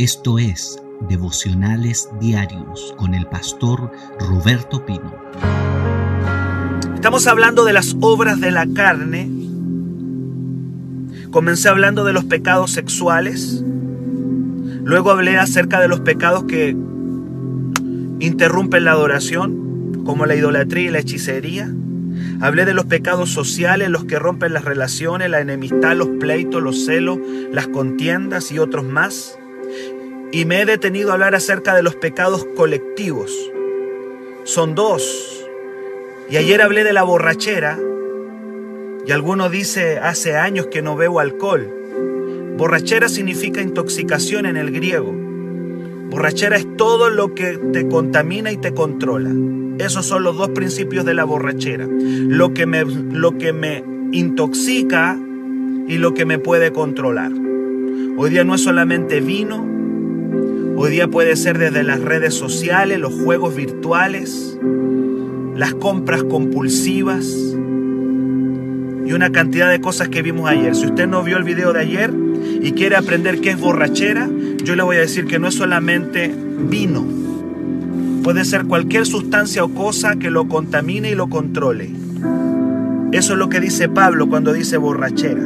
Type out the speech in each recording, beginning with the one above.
Esto es Devocionales Diarios con el pastor Roberto Pino. Estamos hablando de las obras de la carne. Comencé hablando de los pecados sexuales. Luego hablé acerca de los pecados que interrumpen la adoración, como la idolatría y la hechicería. Hablé de los pecados sociales, los que rompen las relaciones, la enemistad, los pleitos, los celos, las contiendas y otros más. Y me he detenido a hablar acerca de los pecados colectivos. Son dos. Y ayer hablé de la borrachera. Y alguno dice, hace años que no bebo alcohol. Borrachera significa intoxicación en el griego. Borrachera es todo lo que te contamina y te controla. Esos son los dos principios de la borrachera. Lo que me, lo que me intoxica y lo que me puede controlar. Hoy día no es solamente vino, hoy día puede ser desde las redes sociales, los juegos virtuales, las compras compulsivas y una cantidad de cosas que vimos ayer. Si usted no vio el video de ayer y quiere aprender qué es borrachera, yo le voy a decir que no es solamente vino, Puede ser cualquier sustancia o cosa que lo contamine y lo controle. Eso es lo que dice Pablo cuando dice borrachera.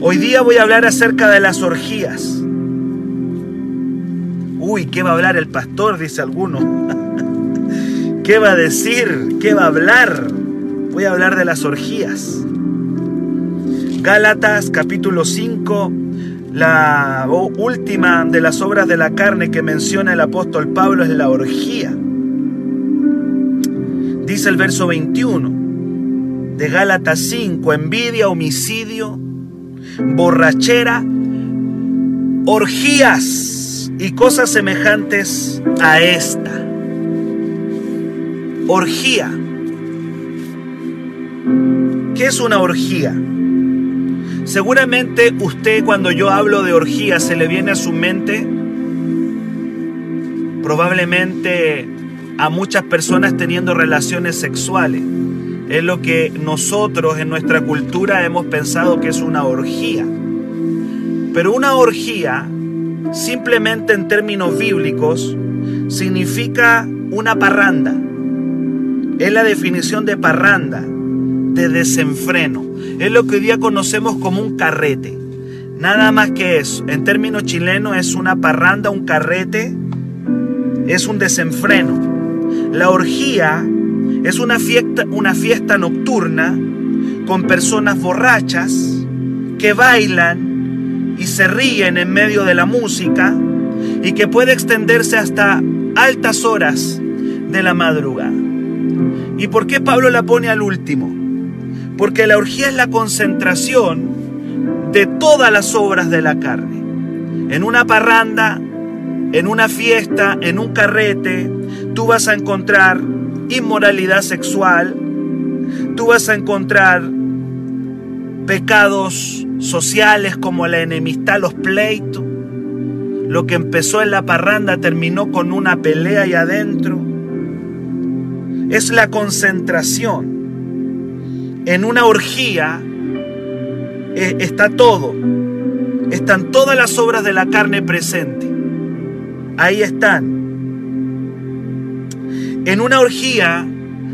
Hoy día voy a hablar acerca de las orgías. Uy, ¿qué va a hablar el pastor? Dice alguno. ¿Qué va a decir? ¿Qué va a hablar? Voy a hablar de las orgías. Gálatas capítulo 5 la última de las obras de la carne que menciona el apóstol Pablo es la orgía. Dice el verso 21 de Gálatas 5, envidia, homicidio, borrachera, orgías y cosas semejantes a esta. Orgía. ¿Qué es una orgía? Seguramente usted cuando yo hablo de orgía se le viene a su mente probablemente a muchas personas teniendo relaciones sexuales. Es lo que nosotros en nuestra cultura hemos pensado que es una orgía. Pero una orgía, simplemente en términos bíblicos, significa una parranda. Es la definición de parranda, de desenfreno. Es lo que hoy día conocemos como un carrete. Nada más que eso. En términos chilenos es una parranda, un carrete, es un desenfreno. La orgía es una fiesta, una fiesta nocturna con personas borrachas que bailan y se ríen en medio de la música y que puede extenderse hasta altas horas de la madrugada. ¿Y por qué Pablo la pone al último? Porque la orgía es la concentración de todas las obras de la carne. En una parranda, en una fiesta, en un carrete, tú vas a encontrar inmoralidad sexual, tú vas a encontrar pecados sociales como la enemistad, los pleitos. Lo que empezó en la parranda terminó con una pelea ahí adentro. Es la concentración en una orgía eh, está todo. Están todas las obras de la carne presentes. Ahí están. En una orgía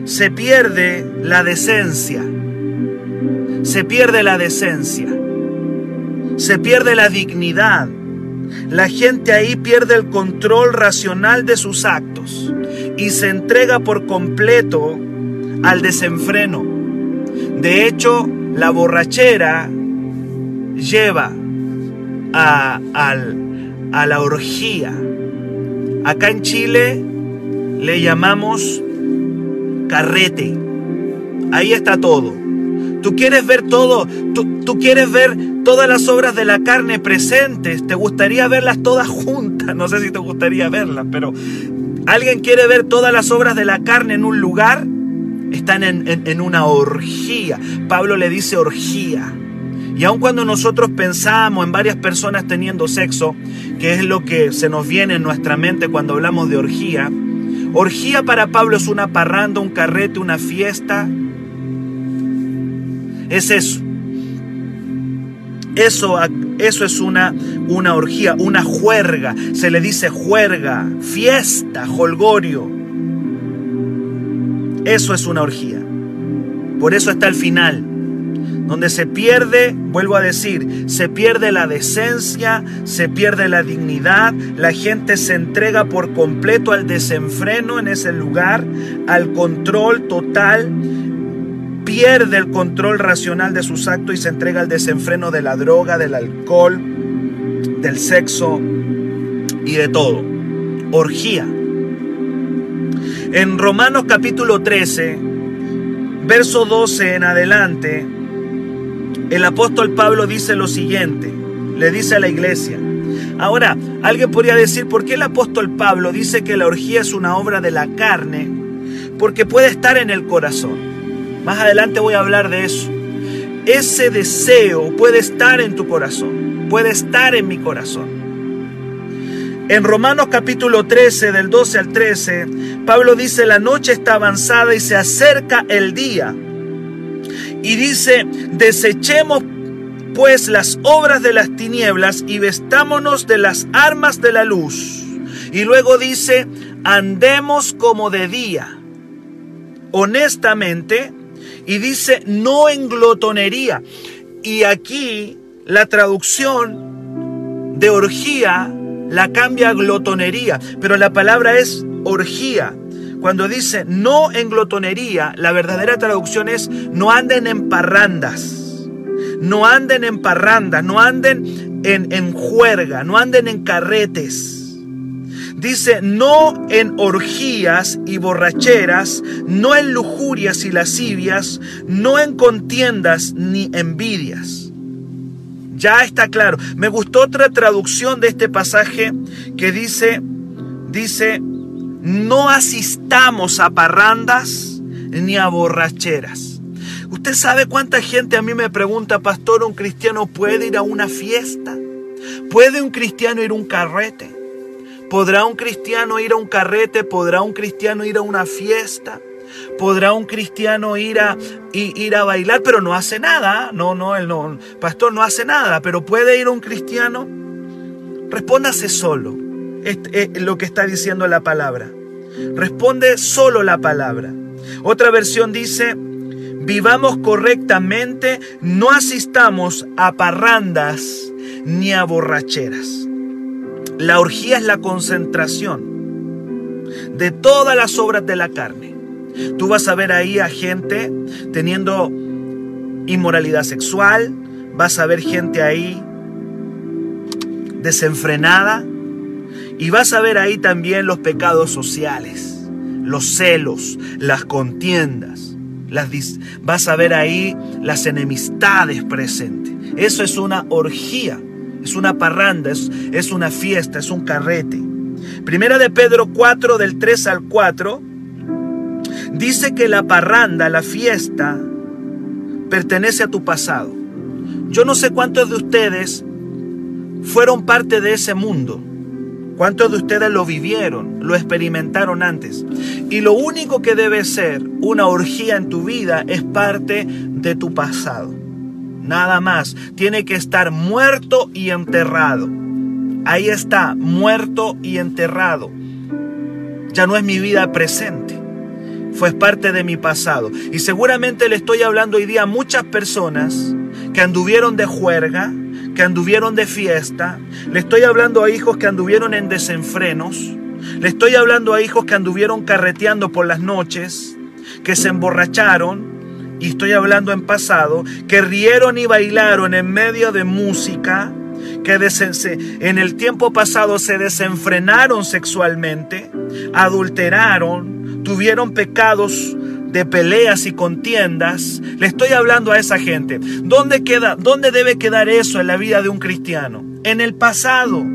se pierde la decencia. Se pierde la decencia. Se pierde la dignidad. La gente ahí pierde el control racional de sus actos y se entrega por completo al desenfreno. De hecho, la borrachera lleva a, a la orgía. Acá en Chile le llamamos carrete. Ahí está todo. Tú quieres ver todo, tú, tú, quieres ver todas las obras de la carne presentes, te gustaría verlas todas juntas, no sé si te gustaría verlas, pero alguien quiere ver todas las obras de la carne en un lugar, están en, una orgía. Pablo le dice orgía. Y aun cuando nosotros pensamos en varias personas teniendo sexo, que es lo que se nos viene en nuestra mente cuando hablamos de orgía, orgía para Pablo es una parranda, un carrete, una fiesta. Es eso. Eso, eso es una, una orgía, una juerga. Se le dice juerga, fiesta, holgorio. Eso es una orgía. Por eso está el final donde se pierde, vuelvo a decir, se pierde la decencia, se pierde la dignidad, la gente se entrega por completo al desenfreno en ese lugar, al control total, pierde el control racional de sus actos y se entrega al desenfreno de la droga, del alcohol, del sexo y de todo. Orgía. En Romanos capítulo 13, verso 12 en adelante, el apóstol Pablo dice lo siguiente, le dice a la iglesia. Ahora, alguien podría decir, ¿por qué el apóstol Pablo dice que la orgía es una obra de la carne? Porque puede estar en el corazón. Más adelante voy a hablar de eso. Ese deseo puede estar en tu corazón, puede estar en mi corazón. En Romanos capítulo 13, del 12 al 13, Pablo dice, la noche está avanzada y se acerca el día. Y dice, desechemos pues las obras de las tinieblas y vestámonos de las armas de la luz. Y luego dice, andemos como de día, honestamente, y dice, no en glotonería. Y aquí la traducción de orgía la cambia a glotonería, pero la palabra es orgía. Cuando dice no en glotonería, la verdadera traducción es no anden en parrandas. No anden en parrandas, no anden en, en juerga, no anden en carretes. Dice, no en orgías y borracheras, no en lujurias y lascivias, no en contiendas ni envidias. Ya está claro. Me gustó otra traducción de este pasaje que dice, dice, no asistamos a parrandas ni a borracheras. ¿Usted sabe cuánta gente a mí me pregunta, pastor, un cristiano puede ir a una fiesta? ¿Puede un cristiano ir a un carrete? ¿Podrá un cristiano ir a un carrete? ¿Podrá un cristiano ir a una fiesta? ¿Podrá un cristiano ir a, ir a bailar? Pero no hace nada. No, no, el no, pastor no hace nada. Pero ¿puede ir un cristiano? Respóndase solo es lo que está diciendo la palabra. Responde solo la palabra. Otra versión dice, vivamos correctamente, no asistamos a parrandas ni a borracheras. La orgía es la concentración de todas las obras de la carne. Tú vas a ver ahí a gente teniendo inmoralidad sexual, vas a ver gente ahí desenfrenada, y vas a ver ahí también los pecados sociales, los celos, las contiendas. Las, vas a ver ahí las enemistades presentes. Eso es una orgía, es una parranda, es, es una fiesta, es un carrete. Primera de Pedro 4 del 3 al 4 dice que la parranda, la fiesta, pertenece a tu pasado. Yo no sé cuántos de ustedes fueron parte de ese mundo ¿Cuántos de ustedes lo vivieron, lo experimentaron antes? Y lo único que debe ser una orgía en tu vida es parte de tu pasado. Nada más. Tiene que estar muerto y enterrado. Ahí está, muerto y enterrado. Ya no es mi vida presente. Fue parte de mi pasado. Y seguramente le estoy hablando hoy día a muchas personas que anduvieron de juerga, que anduvieron de fiesta, le estoy hablando a hijos que anduvieron en desenfrenos, le estoy hablando a hijos que anduvieron carreteando por las noches, que se emborracharon, y estoy hablando en pasado, que rieron y bailaron en medio de música, que en el tiempo pasado se desenfrenaron sexualmente, adulteraron, tuvieron pecados de peleas y contiendas, le estoy hablando a esa gente. ¿Dónde queda, dónde debe quedar eso en la vida de un cristiano? En el pasado.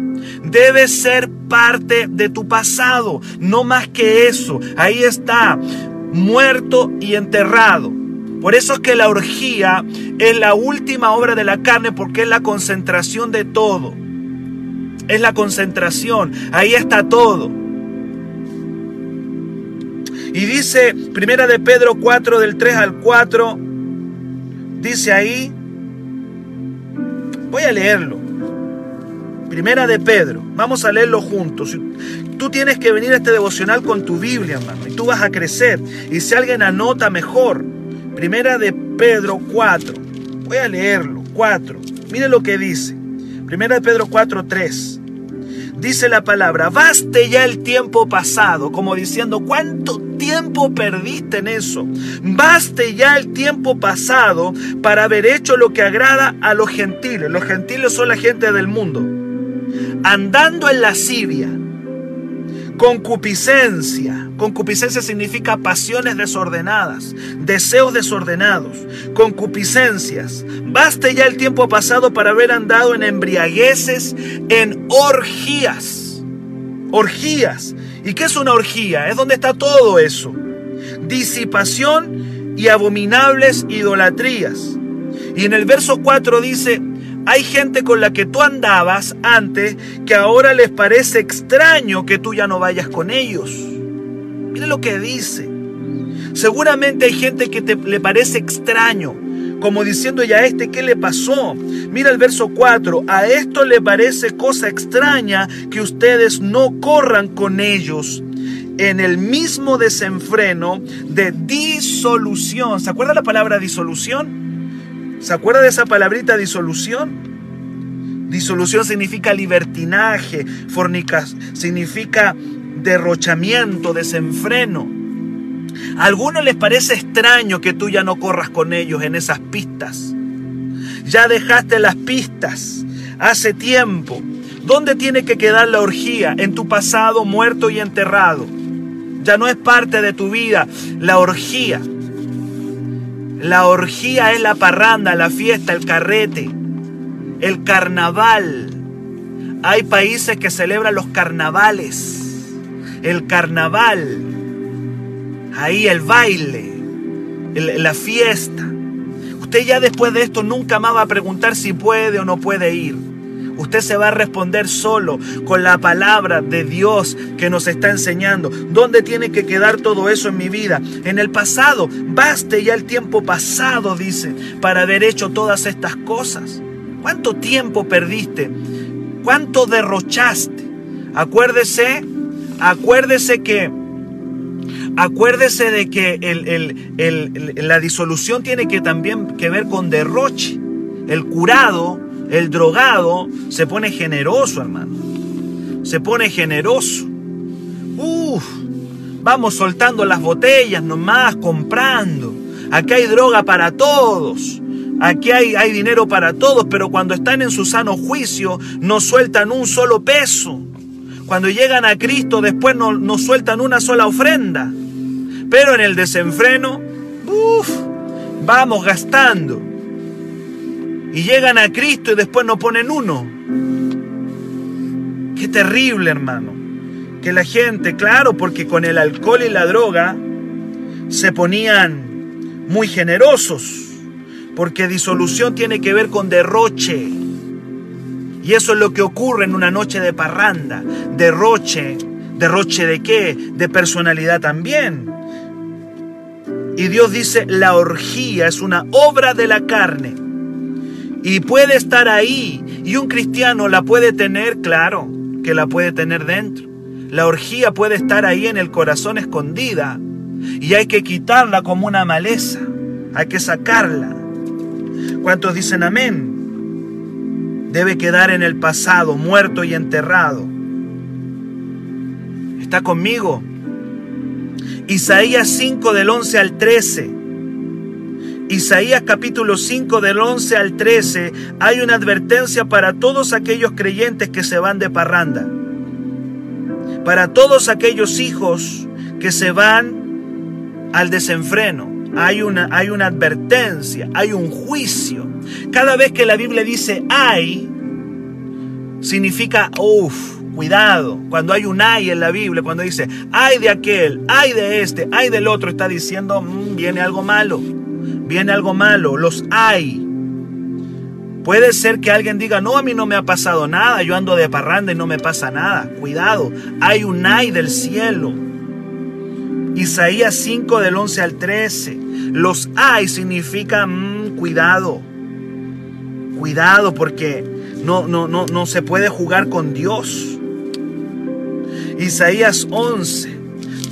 Debe ser parte de tu pasado, no más que eso. Ahí está, muerto y enterrado. Por eso es que la orgía es la última obra de la carne porque es la concentración de todo. Es la concentración, ahí está todo. Y dice, primera de Pedro 4 del 3 al 4, dice ahí, Voy a leerlo. Primera de Pedro. Vamos a leerlo juntos. Tú tienes que venir a este devocional con tu Biblia, hermano, y tú vas a crecer. Y si alguien anota mejor, Primera de Pedro 4. Voy a leerlo. 4. Mire lo que dice. Primera de Pedro 4, 3. Dice la palabra, baste ya el tiempo pasado, como diciendo, ¿cuánto tiempo perdiste en eso? Baste ya el tiempo pasado para haber hecho lo que agrada a los gentiles. Los gentiles son la gente del mundo. Andando en lascivia Concupiscencia. Concupiscencia significa pasiones desordenadas, deseos desordenados, concupiscencias. Baste ya el tiempo pasado para haber andado en embriagueces, en orgías. Orgías. ¿Y qué es una orgía? Es donde está todo eso. Disipación y abominables idolatrías. Y en el verso 4 dice, hay gente con la que tú andabas antes que ahora les parece extraño que tú ya no vayas con ellos. Mire lo que dice. Seguramente hay gente que te, le parece extraño, como diciendo ya este, ¿qué le pasó? Mira el verso 4, a esto le parece cosa extraña que ustedes no corran con ellos en el mismo desenfreno de disolución. ¿Se acuerda la palabra disolución? ¿Se acuerda de esa palabrita disolución? Disolución significa libertinaje, fornicas, significa derrochamiento, desenfreno. A algunos les parece extraño que tú ya no corras con ellos en esas pistas. Ya dejaste las pistas hace tiempo. ¿Dónde tiene que quedar la orgía? En tu pasado muerto y enterrado. Ya no es parte de tu vida la orgía. La orgía es la parranda, la fiesta, el carrete, el carnaval. Hay países que celebran los carnavales. El carnaval. Ahí el baile, la fiesta. Usted ya después de esto nunca más va a preguntar si puede o no puede ir. Usted se va a responder solo con la palabra de Dios que nos está enseñando. ¿Dónde tiene que quedar todo eso en mi vida? En el pasado. Baste ya el tiempo pasado, dice, para haber hecho todas estas cosas. ¿Cuánto tiempo perdiste? ¿Cuánto derrochaste? Acuérdese, acuérdese que acuérdese de que la disolución tiene que también que ver con derroche. El curado el drogado se pone generoso, hermano. Se pone generoso. Uf, vamos soltando las botellas nomás, comprando. Aquí hay droga para todos. Aquí hay, hay dinero para todos, pero cuando están en su sano juicio no sueltan un solo peso. Cuando llegan a Cristo después no, no sueltan una sola ofrenda. Pero en el desenfreno, uf, vamos gastando y llegan a Cristo y después no ponen uno. Qué terrible, hermano. Que la gente, claro, porque con el alcohol y la droga se ponían muy generosos, porque disolución tiene que ver con derroche. Y eso es lo que ocurre en una noche de parranda. Derroche. ¿Derroche de qué? De personalidad también. Y Dios dice, la orgía es una obra de la carne y puede estar ahí. Y un cristiano la puede tener, claro, que la puede tener dentro. La orgía puede estar ahí en el corazón escondida. Y hay que quitarla como una maleza. Hay que sacarla. ¿Cuántos dicen amén? Debe quedar en el pasado, muerto y enterrado. ¿Está conmigo? Isaías 5 del 11 al 13. Isaías capítulo 5 del 11 al 13 hay una advertencia para todos aquellos creyentes que se van de parranda. Para todos aquellos hijos que se van al desenfreno. Hay una, hay una advertencia, hay un juicio. Cada vez que la Biblia dice hay, significa, uff, cuidado. Cuando hay un hay en la Biblia, cuando dice hay de aquel, hay de este, hay del otro, está diciendo, mm, viene algo malo viene algo malo, los hay. Puede ser que alguien diga, no, a mí no me ha pasado nada, yo ando de parranda y no me pasa nada. Cuidado, hay un ay del cielo. Isaías 5 del 11 al 13. Los hay significa mm, cuidado. Cuidado porque no, no, no, no se puede jugar con Dios. Isaías 11.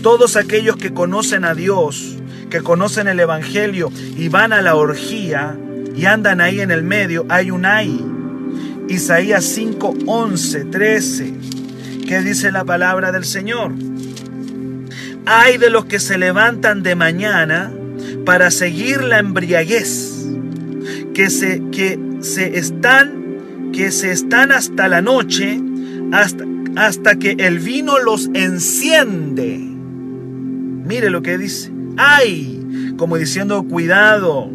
Todos aquellos que conocen a Dios, que conocen el Evangelio y van a la orgía y andan ahí en el medio, hay un ay. Isaías 5, 11, 13. ¿Qué dice la palabra del Señor? Hay de los que se levantan de mañana para seguir la embriaguez, que se, que se están, que se están hasta la noche, hasta, hasta que el vino los enciende. Mire lo que dice. Ay, como diciendo, cuidado,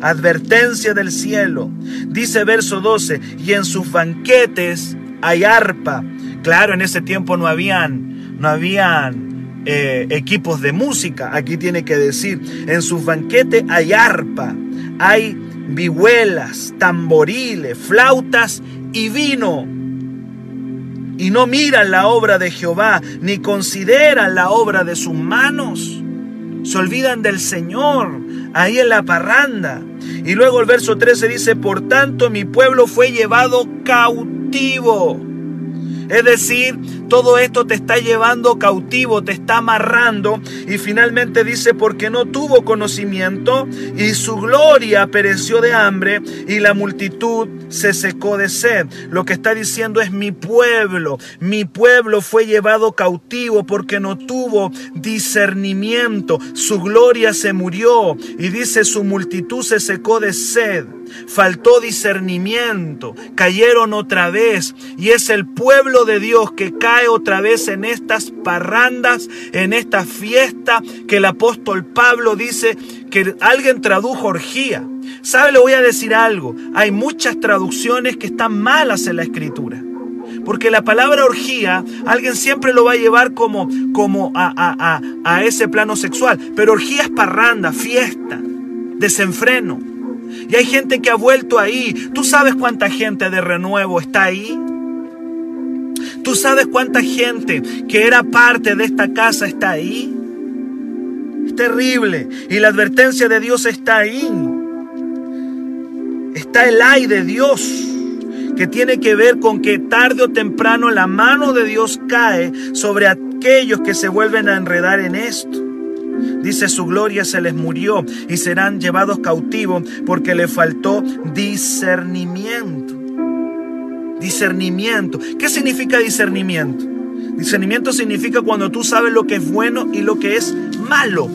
advertencia del cielo. Dice verso 12, y en sus banquetes hay arpa. Claro, en ese tiempo no habían, no habían eh, equipos de música. Aquí tiene que decir, en sus banquetes hay arpa, hay vihuelas, tamboriles, flautas y vino y no miran la obra de Jehová, ni consideran la obra de sus manos. Se olvidan del Señor ahí en la parranda. Y luego el verso 13 dice, por tanto mi pueblo fue llevado cautivo. Es decir, todo esto te está llevando cautivo, te está amarrando. Y finalmente dice, porque no tuvo conocimiento y su gloria pereció de hambre y la multitud se secó de sed. Lo que está diciendo es mi pueblo. Mi pueblo fue llevado cautivo porque no tuvo discernimiento. Su gloria se murió y dice su multitud se secó de sed faltó discernimiento, cayeron otra vez y es el pueblo de Dios que cae otra vez en estas parrandas, en esta fiesta que el apóstol Pablo dice que alguien tradujo orgía. ¿Sabe? Le voy a decir algo. Hay muchas traducciones que están malas en la escritura. Porque la palabra orgía, alguien siempre lo va a llevar como, como a, a, a ese plano sexual. Pero orgía es parranda, fiesta, desenfreno. Y hay gente que ha vuelto ahí. ¿Tú sabes cuánta gente de renuevo está ahí? ¿Tú sabes cuánta gente que era parte de esta casa está ahí? Es terrible. Y la advertencia de Dios está ahí. Está el ay de Dios que tiene que ver con que tarde o temprano la mano de Dios cae sobre aquellos que se vuelven a enredar en esto. Dice, su gloria se les murió y serán llevados cautivos porque le faltó discernimiento. Discernimiento. ¿Qué significa discernimiento? Discernimiento significa cuando tú sabes lo que es bueno y lo que es malo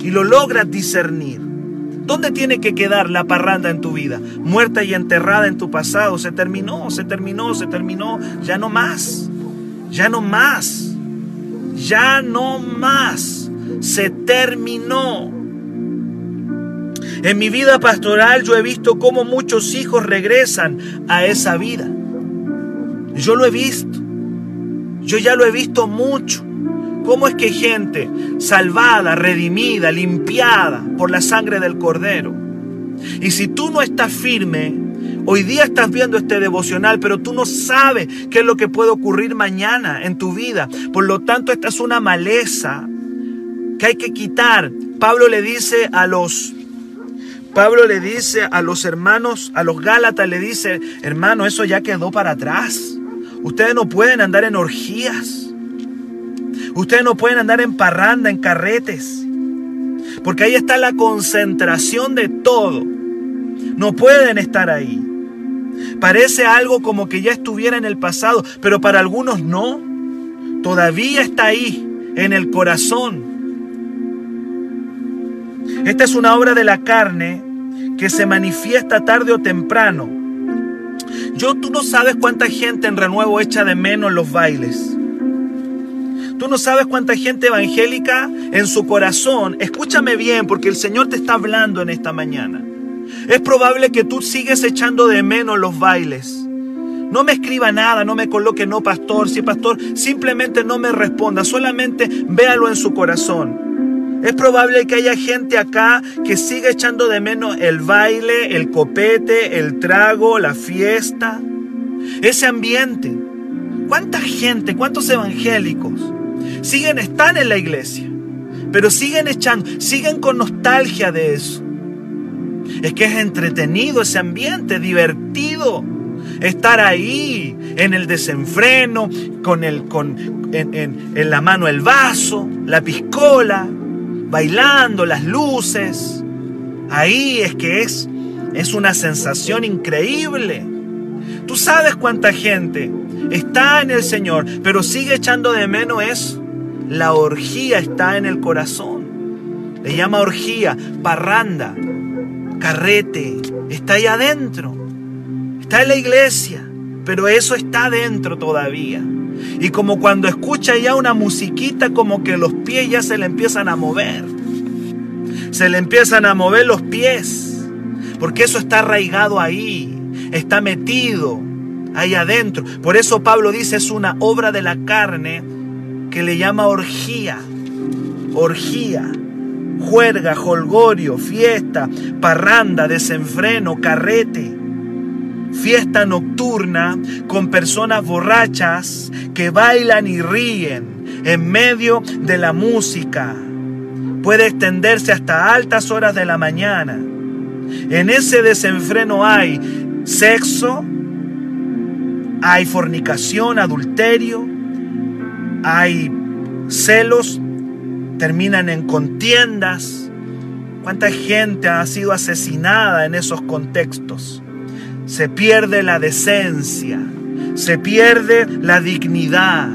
y lo logras discernir. ¿Dónde tiene que quedar la parranda en tu vida? Muerta y enterrada en tu pasado. Se terminó, se terminó, se terminó. Ya no más. Ya no más. Ya no más se terminó. En mi vida pastoral yo he visto cómo muchos hijos regresan a esa vida. Yo lo he visto. Yo ya lo he visto mucho. ¿Cómo es que gente salvada, redimida, limpiada por la sangre del cordero? Y si tú no estás firme, hoy día estás viendo este devocional, pero tú no sabes qué es lo que puede ocurrir mañana en tu vida. Por lo tanto, esta es una maleza que hay que quitar. Pablo le dice a los Pablo le dice a los hermanos, a los Gálatas le dice, hermano, eso ya quedó para atrás. Ustedes no pueden andar en orgías. Ustedes no pueden andar en parranda, en carretes. Porque ahí está la concentración de todo. No pueden estar ahí. Parece algo como que ya estuviera en el pasado, pero para algunos no. Todavía está ahí, en el corazón. Esta es una obra de la carne que se manifiesta tarde o temprano. Yo, tú no sabes cuánta gente en renuevo echa de menos los bailes. Tú no sabes cuánta gente evangélica en su corazón, escúchame bien porque el Señor te está hablando en esta mañana. Es probable que tú sigues echando de menos los bailes. No me escriba nada, no me coloque no pastor, sí pastor, simplemente no me responda, solamente véalo en su corazón. Es probable que haya gente acá que siga echando de menos el baile, el copete, el trago, la fiesta, ese ambiente. ¿Cuánta gente, cuántos evangélicos siguen, están en la iglesia, pero siguen echando, siguen con nostalgia de eso? Es que es entretenido ese ambiente, divertido. Estar ahí en el desenfreno, con, el, con en, en la mano el vaso, la piscola, bailando, las luces. Ahí es que es, es una sensación increíble. Tú sabes cuánta gente está en el Señor, pero sigue echando de menos es la orgía está en el corazón. Le llama orgía, parranda, carrete, está ahí adentro. Está en la iglesia, pero eso está adentro todavía. Y como cuando escucha ya una musiquita, como que los pies ya se le empiezan a mover. Se le empiezan a mover los pies. Porque eso está arraigado ahí. Está metido ahí adentro. Por eso Pablo dice es una obra de la carne que le llama orgía. Orgía. Juerga, holgorio, fiesta, parranda, desenfreno, carrete fiesta nocturna con personas borrachas que bailan y ríen en medio de la música. Puede extenderse hasta altas horas de la mañana. En ese desenfreno hay sexo, hay fornicación, adulterio, hay celos, terminan en contiendas. ¿Cuánta gente ha sido asesinada en esos contextos? Se pierde la decencia, se pierde la dignidad.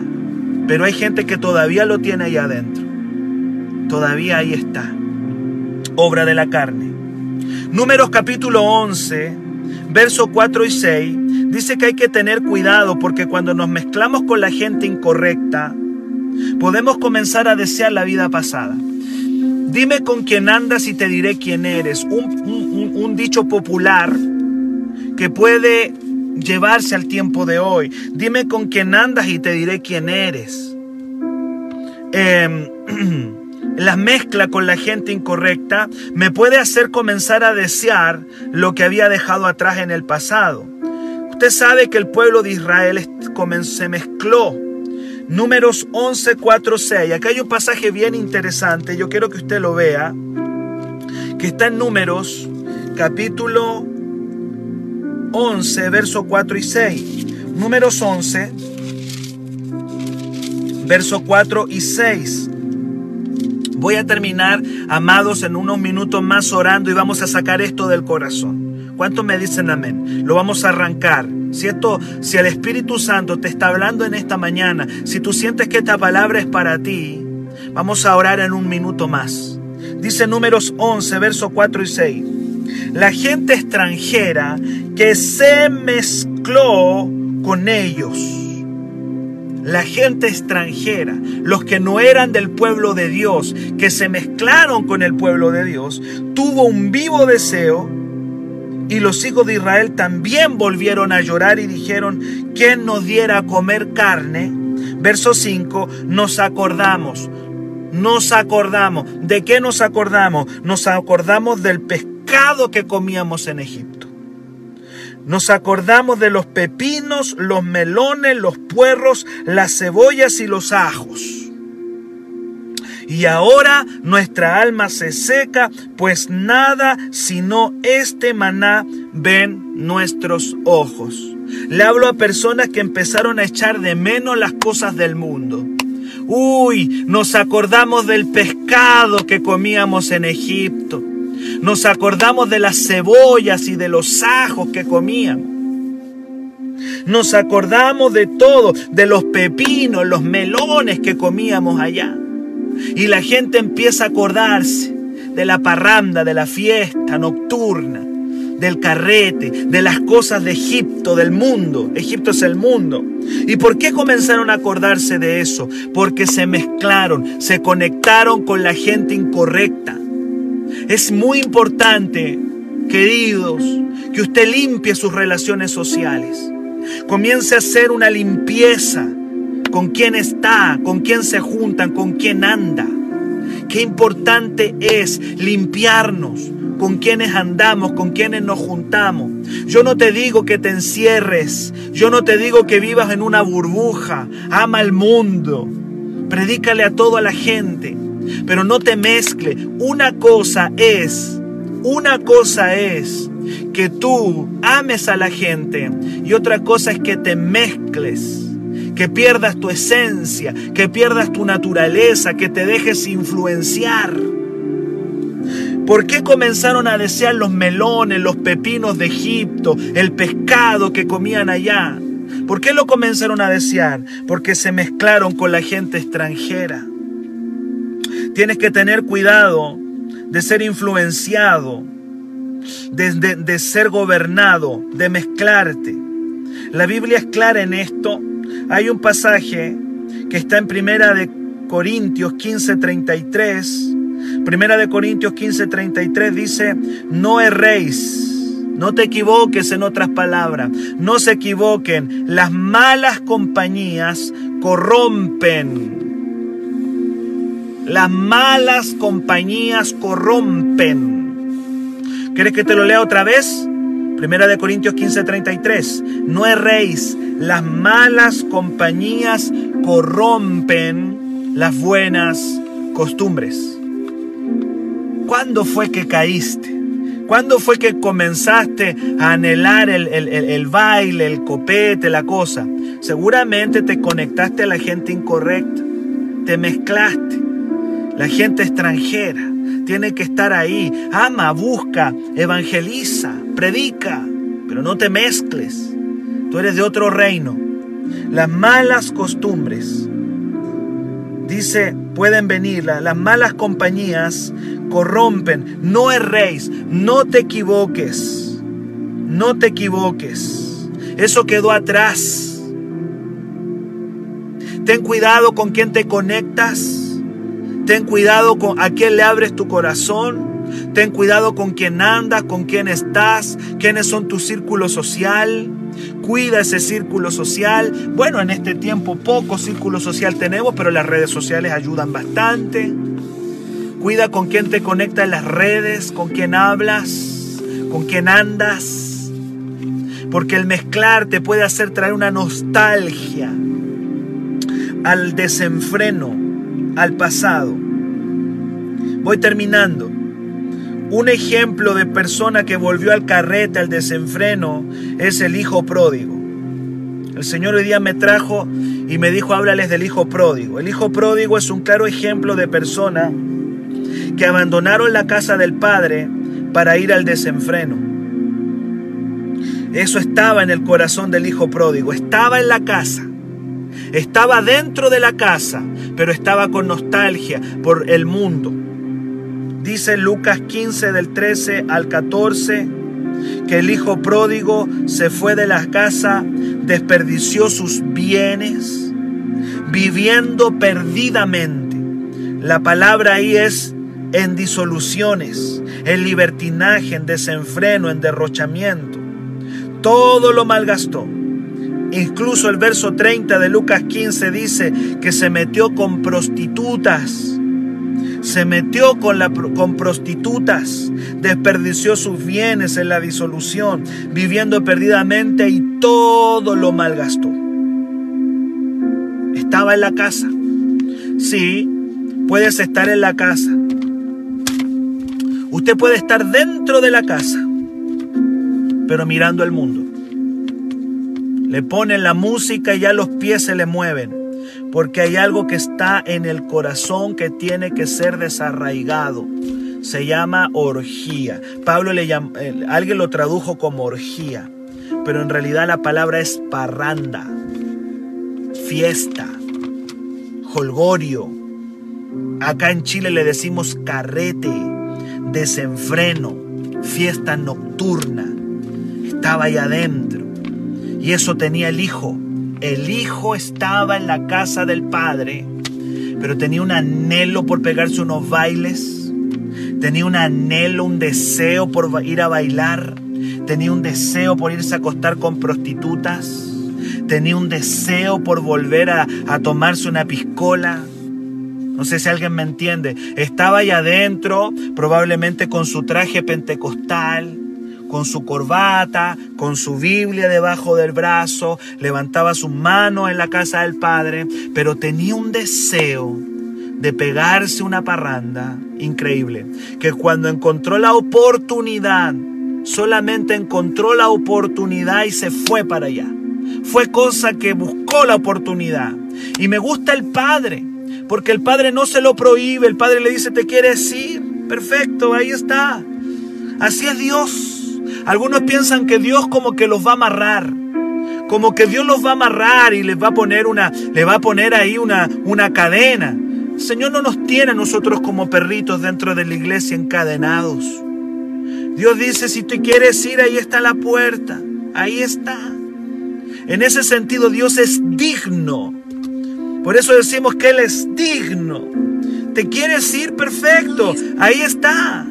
Pero hay gente que todavía lo tiene ahí adentro. Todavía ahí está. Obra de la carne. Números capítulo 11, verso 4 y 6, dice que hay que tener cuidado porque cuando nos mezclamos con la gente incorrecta, podemos comenzar a desear la vida pasada. Dime con quién andas y te diré quién eres. Un, dicho popular que puede llevarse al tiempo de hoy. Dime con quién andas y te diré quién eres. Eh, la mezcla con la gente incorrecta me puede hacer comenzar a desear lo que había dejado atrás en el pasado. Usted sabe que el pueblo de Israel se mezcló. Números 11, 4, 6. Acá hay un pasaje bien interesante. Yo quiero que usted lo vea. Que está en Números, capítulo 11, verso 4 y 6. Números 11, verso 4 y 6. Voy a terminar, amados, en unos minutos más orando y vamos a sacar esto del corazón. ¿Cuántos me dicen amén? Lo vamos a arrancar. Si esto, si el Espíritu Santo te está hablando en esta mañana, si tú sientes que esta palabra es para ti, vamos a orar en un minuto más. Dice números 11, verso 4 y 6 la gente extranjera que se mezcló con ellos. La gente extranjera, los que no eran del pueblo de Dios, que se mezclaron con el pueblo de Dios, tuvo un vivo deseo y los hijos de Israel también volvieron a llorar y dijeron, ¿quién nos diera a comer carne? Verso 5, nos acordamos, nos acordamos. ¿De qué nos acordamos? Nos acordamos del pescado que comíamos en Egipto. Nos acordamos de los pepinos, los melones, los puerros, las cebollas y los ajos. Y ahora nuestra alma se seca, pues nada sino este maná ven nuestros ojos. Le hablo a personas que empezaron a echar de menos las cosas del mundo. Uy, nos acordamos del pescado que comíamos en Egipto. Nos acordamos de las cebollas y de los ajos que comían. Nos acordamos de todo, de los pepinos, los melones que comíamos allá. Y la gente empieza a acordarse de la parranda, de la fiesta nocturna, del carrete, de las cosas de Egipto, del mundo. Egipto es el mundo. ¿Y por qué comenzaron a acordarse de eso? Porque se mezclaron, se conectaron con la gente incorrecta. Es muy importante, queridos, que usted limpie sus relaciones sociales. Comience a hacer una limpieza. Con quién está, con quién se juntan, con quién anda. Qué importante es limpiarnos. Con quienes andamos, con quienes nos juntamos. Yo no te digo que te encierres, yo no te digo que vivas en una burbuja, ama el mundo, predícale a toda la gente, pero no te mezcle. Una cosa es Una cosa es que tú ames a la gente y otra cosa es que te mezcles, que pierdas tu esencia, que pierdas tu naturaleza, que te dejes influenciar. ¿Por qué comenzaron a desear los melones, los pepinos de Egipto, el pescado que comían allá? ¿Por qué lo comenzaron a desear? Porque se mezclaron con la gente extranjera. Tienes que tener cuidado de ser influenciado, de, ser gobernado, de mezclarte. La Biblia es clara en esto. Hay un pasaje que está en Primera de Corintios 15:33. Primera de Corintios 15:33 dice, no erréis. No te equivoques en otras palabras. No se equivoquen. Las malas compañías corrompen. Las malas compañías corrompen. ¿Quieres que te lo lea otra vez? Primera de Corintios 15:33. No erréis, las malas compañías corrompen las buenas costumbres. ¿Cuándo fue que caíste? ¿Cuándo fue que comenzaste a anhelar el, el, baile, el copete, la cosa? Seguramente te conectaste a la gente incorrecta, te mezclaste, la gente extranjera tiene que estar ahí. Ama, busca, evangeliza, predica, pero no te mezcles. Tú eres de otro reino. Las malas costumbres, dice, pueden venir, las malas compañías corrompen. No erréis, no te equivoques, no te equivoques. Eso quedó atrás. Ten cuidado con quién te conectas. Ten cuidado con a quién le abres tu corazón. Ten cuidado con quién andas, con quién estás, quiénes son tu círculo social. Cuida ese círculo social. Bueno, en este tiempo poco círculo social tenemos, pero las redes sociales ayudan bastante. Cuida con quién te conecta las redes, con quién hablas, con quién andas. Porque el mezclar te puede hacer traer una nostalgia al desenfreno al pasado. Voy terminando. Un ejemplo de persona que volvió al carrete, al desenfreno, es el hijo pródigo. El Señor hoy día me trajo y me dijo, háblales del hijo pródigo. El hijo pródigo es un claro ejemplo de persona que abandonaron la casa del Padre para ir al desenfreno. Eso estaba en el corazón del hijo pródigo, estaba en la casa estaba dentro de la casa, pero estaba con nostalgia por el mundo. Dice Lucas 15 del 13 al 14 que el hijo pródigo se fue de la casa, desperdició sus bienes, viviendo perdidamente. La palabra ahí es en disoluciones, en libertinaje, en desenfreno, en derrochamiento. Todo lo malgastó. Incluso el verso 30 de Lucas 15 dice que se metió con prostitutas. Se metió con, con prostitutas, desperdició sus bienes en la disolución, viviendo perdidamente y todo lo malgastó. Estaba en la casa. Sí, puedes estar en la casa. Usted puede estar dentro de la casa, pero mirando el mundo. Le ponen la música y ya los pies se le mueven. Porque hay algo que está en el corazón que tiene que ser desarraigado. Se llama orgía. Pablo le alguien lo tradujo como orgía. Pero en realidad la palabra es parranda, fiesta, holgorio. Acá en Chile le decimos carrete, desenfreno, fiesta nocturna. Estaba ahí adentro. Y eso tenía el hijo. El hijo estaba en la casa del padre, pero tenía un anhelo por pegarse unos bailes. Tenía un anhelo, un deseo por ir a bailar. Tenía un deseo por irse a acostar con prostitutas. Tenía un deseo por volver a, tomarse una piscola. No sé si alguien me entiende. Estaba ahí adentro, probablemente con su traje pentecostal, con su corbata, con su Biblia debajo del brazo, levantaba su mano en la casa del Padre, pero tenía un deseo de pegarse una parranda increíble, que cuando encontró la oportunidad, solamente encontró la oportunidad y se fue para allá. Fue cosa que buscó la oportunidad. Y me gusta el Padre, porque el Padre no se lo prohíbe, el Padre le dice, ¿te quieres ir? Perfecto, ahí está. Así es Dios. Algunos piensan que Dios como que los va a amarrar como que Dios los va a amarrar y les va a poner una, le va a poner ahí una, una cadena. Señor no nos tiene a nosotros como perritos dentro de la iglesia encadenados. Dios dice, si tú quieres ir, ahí está la puerta, ahí está. En ese sentido, Dios es digno. Por eso decimos que Él es digno. ¿Te quieres ir? Perfecto, ahí está.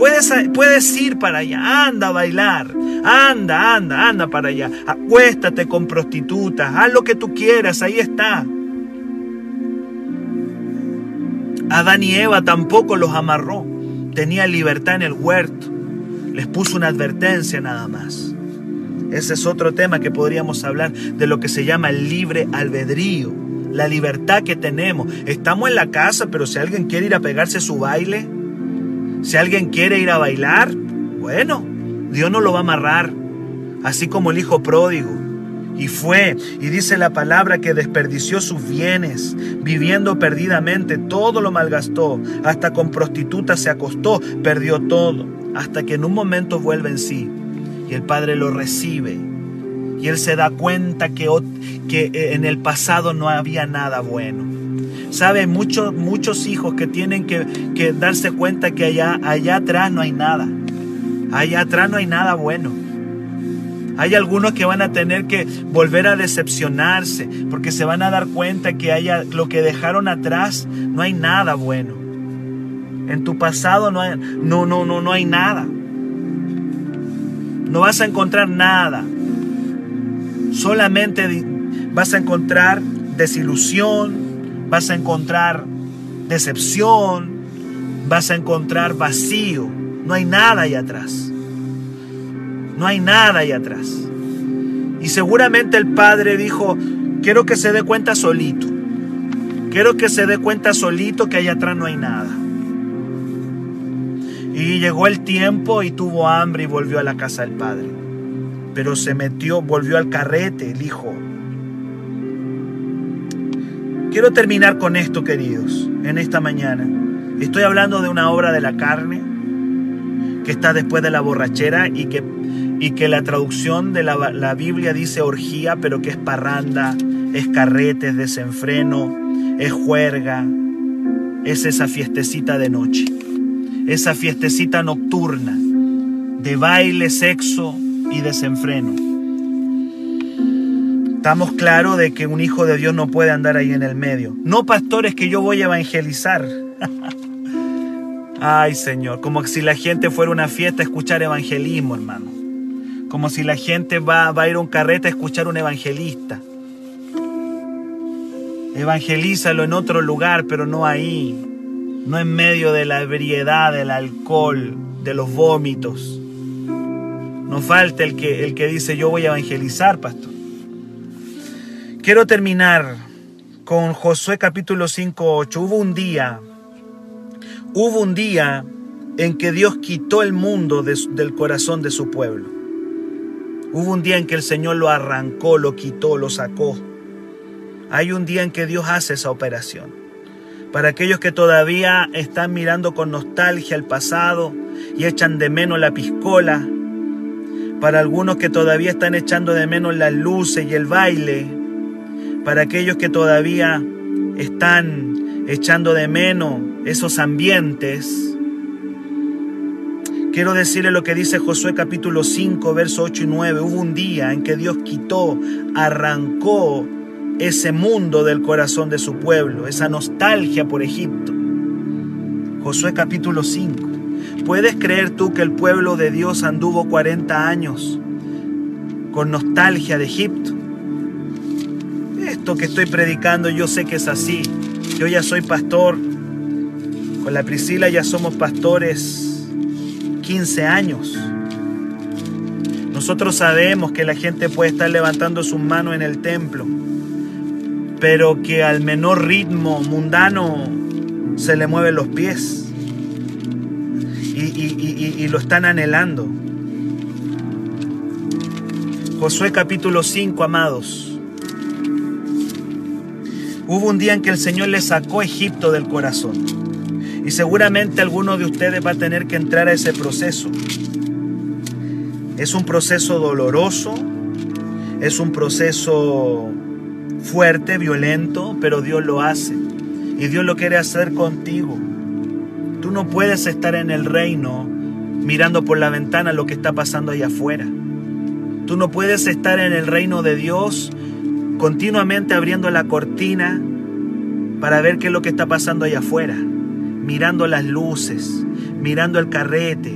Puedes, puedes ir para allá, anda a bailar, anda, anda, anda para allá. Acuéstate con prostitutas, haz lo que tú quieras, ahí está. Adán y Eva tampoco los amarró, tenía libertad en el huerto, les puso una advertencia nada más. Ese es otro tema que podríamos hablar de lo que se llama el libre albedrío, la libertad que tenemos. Estamos en la casa, pero si alguien quiere ir a pegarse su baile, si alguien quiere ir a bailar, bueno, Dios no lo va a amarrar, así como el hijo pródigo. Y fue, y dice la palabra que desperdició sus bienes, viviendo perdidamente, todo lo malgastó, hasta con prostitutas se acostó, perdió todo, hasta que en un momento vuelve en sí y el Padre lo recibe. Y él se da cuenta que, que eh, en el pasado no había nada bueno. Sabe, muchos, muchos hijos que tienen que, que darse cuenta que allá, allá atrás no hay nada. Allá atrás no hay nada bueno. Hay algunos que van a tener que volver a decepcionarse porque se van a dar cuenta que haya, lo que dejaron atrás no hay nada bueno. En tu pasado no hay, no, no, no, no hay nada. No vas a encontrar nada. Solamente vas a encontrar desilusión, vas a encontrar decepción, vas a encontrar vacío. No hay nada ahí atrás. No hay nada ahí atrás. Y seguramente el padre dijo, quiero que se dé cuenta solito. Quiero que se dé cuenta solito que allá atrás no hay nada. Y llegó el tiempo y tuvo hambre y volvió a la casa del padre. Pero se metió, volvió al carrete el hijo. Quiero terminar con esto, queridos, en esta mañana. Estoy hablando de una obra de la carne que está después de la borrachera y que, y que la traducción de la, la Biblia dice orgía, pero que es parranda, es carrete, es desenfreno, es juerga, es esa fiestecita de noche, esa fiestecita nocturna de baile, sexo y desenfreno. Estamos claros de que un hijo de Dios no puede andar ahí en el medio. No pastores que yo voy a evangelizar. Ay Señor, como si la gente fuera una fiesta a escuchar evangelismo, hermano. Como si la gente va, va a ir a un carrete a escuchar un evangelista. Evangelízalo en otro lugar, pero no ahí. No en medio de la ebriedad, del alcohol, de los vómitos. No falta el que, el que dice yo voy a evangelizar, pastor. Quiero terminar con Josué capítulo 5, 8. Hubo un día, hubo un día en que Dios quitó el mundo del corazón de su pueblo. Hubo un día en que el Señor lo arrancó, lo quitó, lo sacó. Hay un día en que Dios hace esa operación. Para aquellos que todavía están mirando con nostalgia el pasado y echan de menos la piscola, para algunos que todavía están echando de menos las luces y el baile, para aquellos que todavía están echando de menos esos ambientes. Quiero decirle lo que dice Josué capítulo 5, verso 8 y 9. Hubo un día en que Dios quitó, arrancó ese mundo del corazón de su pueblo, esa nostalgia por Egipto. Josué capítulo 5. ¿Puedes creer tú que el pueblo de Dios anduvo 40 años con nostalgia de Egipto? esto que estoy predicando yo sé que es así. Yo ya soy pastor. Con la Priscila ya somos pastores 15 años. Nosotros sabemos que la gente puede estar levantando sus manos en el templo. pero que al menor ritmo mundano se le mueven los pies lo están anhelando. Josué capítulo 5, amados. Hubo un día en que el Señor le sacó Egipto del corazón. Y seguramente alguno de ustedes va a tener que entrar a ese proceso. Es un proceso doloroso, es un proceso fuerte, violento, pero Dios lo hace. Y Dios lo quiere hacer contigo. Tú no puedes estar en el reino mirando por la ventana lo que está pasando allá afuera. Tú no puedes estar en el reino de Dios continuamente abriendo la cortina para ver qué es lo que está pasando allá afuera, mirando las luces, mirando el carrete,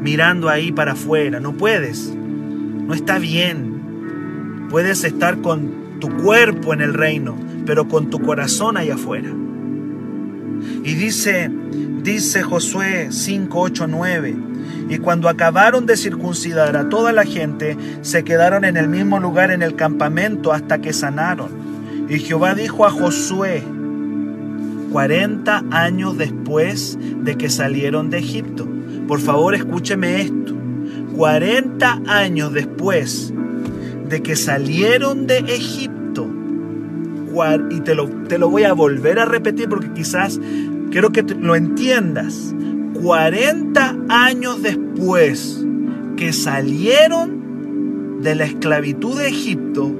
mirando ahí para afuera. No puedes, no está bien. Puedes estar con tu cuerpo en el reino, pero con tu corazón allá afuera. Y dice, dice Josué 5, 8, 9. Y cuando acabaron de circuncidar a toda la gente, se quedaron en el mismo lugar en el campamento hasta que sanaron. Y Jehová dijo a Josué, 40 años después de que salieron de Egipto. Por favor, escúcheme esto. 40 años después de que salieron de Egipto. Y te lo, te lo voy a volver a repetir porque quizás quiero que lo entiendas. 40 años después que salieron de la esclavitud de Egipto,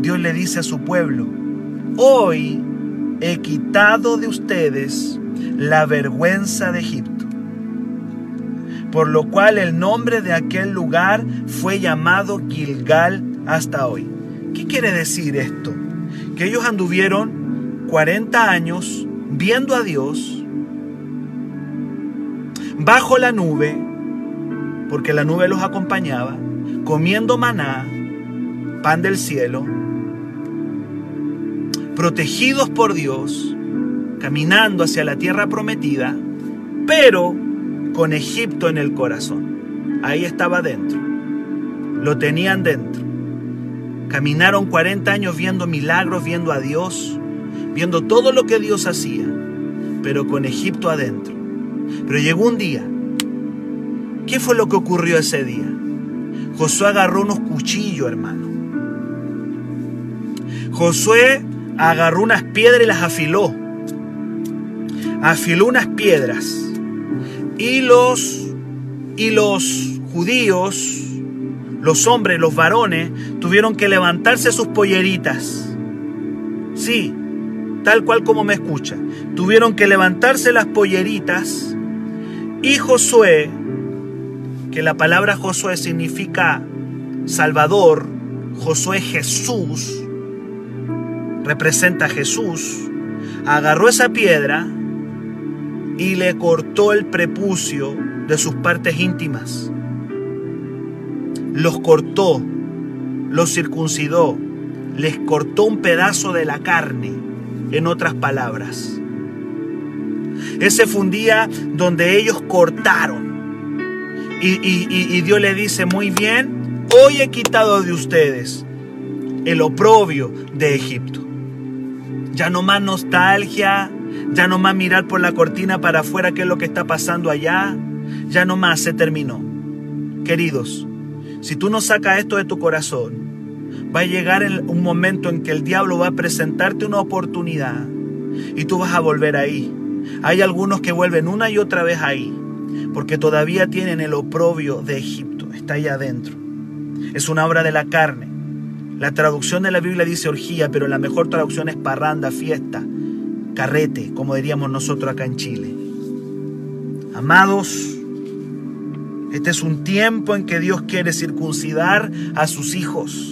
Dios le dice a su pueblo, hoy he quitado de ustedes la vergüenza de Egipto. Por lo cual el nombre de aquel lugar fue llamado Gilgal hasta hoy. ¿Qué quiere decir esto? Que ellos anduvieron 40 años viendo a Dios bajo la nube, porque la nube los acompañaba, comiendo maná, pan del cielo, protegidos por Dios, caminando hacia la tierra prometida, pero con Egipto en el corazón. Ahí estaba dentro. Lo tenían dentro. Caminaron 40 años viendo milagros, viendo a Dios, viendo todo lo que Dios hacía, pero con Egipto adentro. Pero llegó un día. ¿Qué fue lo que ocurrió ese día? Josué agarró unos cuchillos, hermano. Josué agarró unas piedras y las afiló. Afiló unas piedras. Y los, y los judíos, los hombres, los varones, tuvieron que levantarse sus polleritas. Sí, tal cual como me escucha. Tuvieron que levantarse las polleritas y Josué, que la palabra Josué significa Salvador, Josué Jesús, representa a Jesús, agarró esa piedra y le cortó el prepucio de sus partes íntimas. Los cortó, los circuncidó, les cortó un pedazo de la carne en otras palabras. Ese fue un día donde ellos cortaron. Y, Dios le dice, muy bien, hoy he quitado de ustedes el oprobio de Egipto. Ya no más nostalgia, ya no más mirar por la cortina para afuera qué es lo que está pasando allá. Ya no más, se terminó. Queridos, si tú no sacas esto de tu corazón, va a llegar un momento en que el diablo va a presentarte una oportunidad y tú vas a volver ahí. Hay algunos que vuelven una y otra vez ahí porque todavía tienen el oprobio de Egipto, está ahí adentro. Es una obra de la carne. La traducción de la Biblia dice orgía, pero la mejor traducción es parranda, fiesta, carrete, como diríamos nosotros acá en Chile. Amados, este es un tiempo en que Dios quiere circuncidar a sus hijos.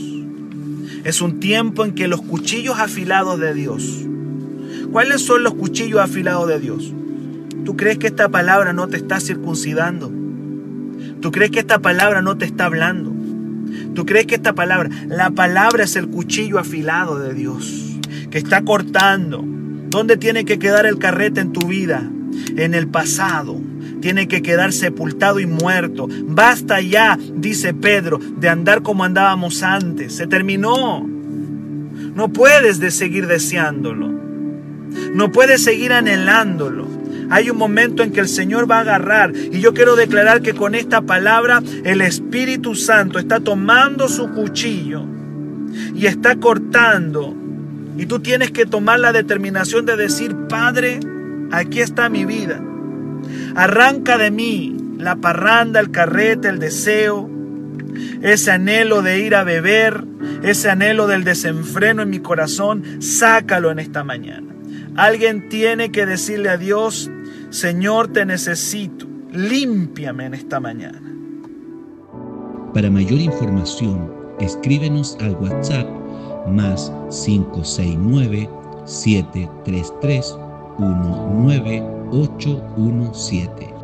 Es un tiempo en que los cuchillos afilados de Dios. ¿Cuáles son los cuchillos afilados de Dios? ¿Tú crees que esta palabra no te está circuncidando? ¿Tú crees que esta palabra no te está hablando? ¿Tú crees que esta palabra, la palabra es el cuchillo afilado de Dios, que está cortando? ¿Dónde tiene que quedar el carrete en tu vida? En el pasado, tiene que quedar sepultado y muerto. Basta ya, dice Pedro, de andar como andábamos antes. Se terminó. No puedes de seguir deseándolo. No puedes seguir anhelándolo. Hay un momento en que el Señor va a agarrar y yo quiero declarar que con esta palabra el Espíritu Santo está tomando su cuchillo y está cortando. Y tú tienes que tomar la determinación de decir, Padre, aquí está mi vida. Arranca de mí la parranda, el carrete, el deseo, ese anhelo de ir a beber, ese anhelo del desenfreno en mi corazón, sácalo en esta mañana. Alguien tiene que decirle a Dios, Señor, te necesito, límpiame en esta mañana. Para mayor información, escríbenos al WhatsApp más 569 733 19817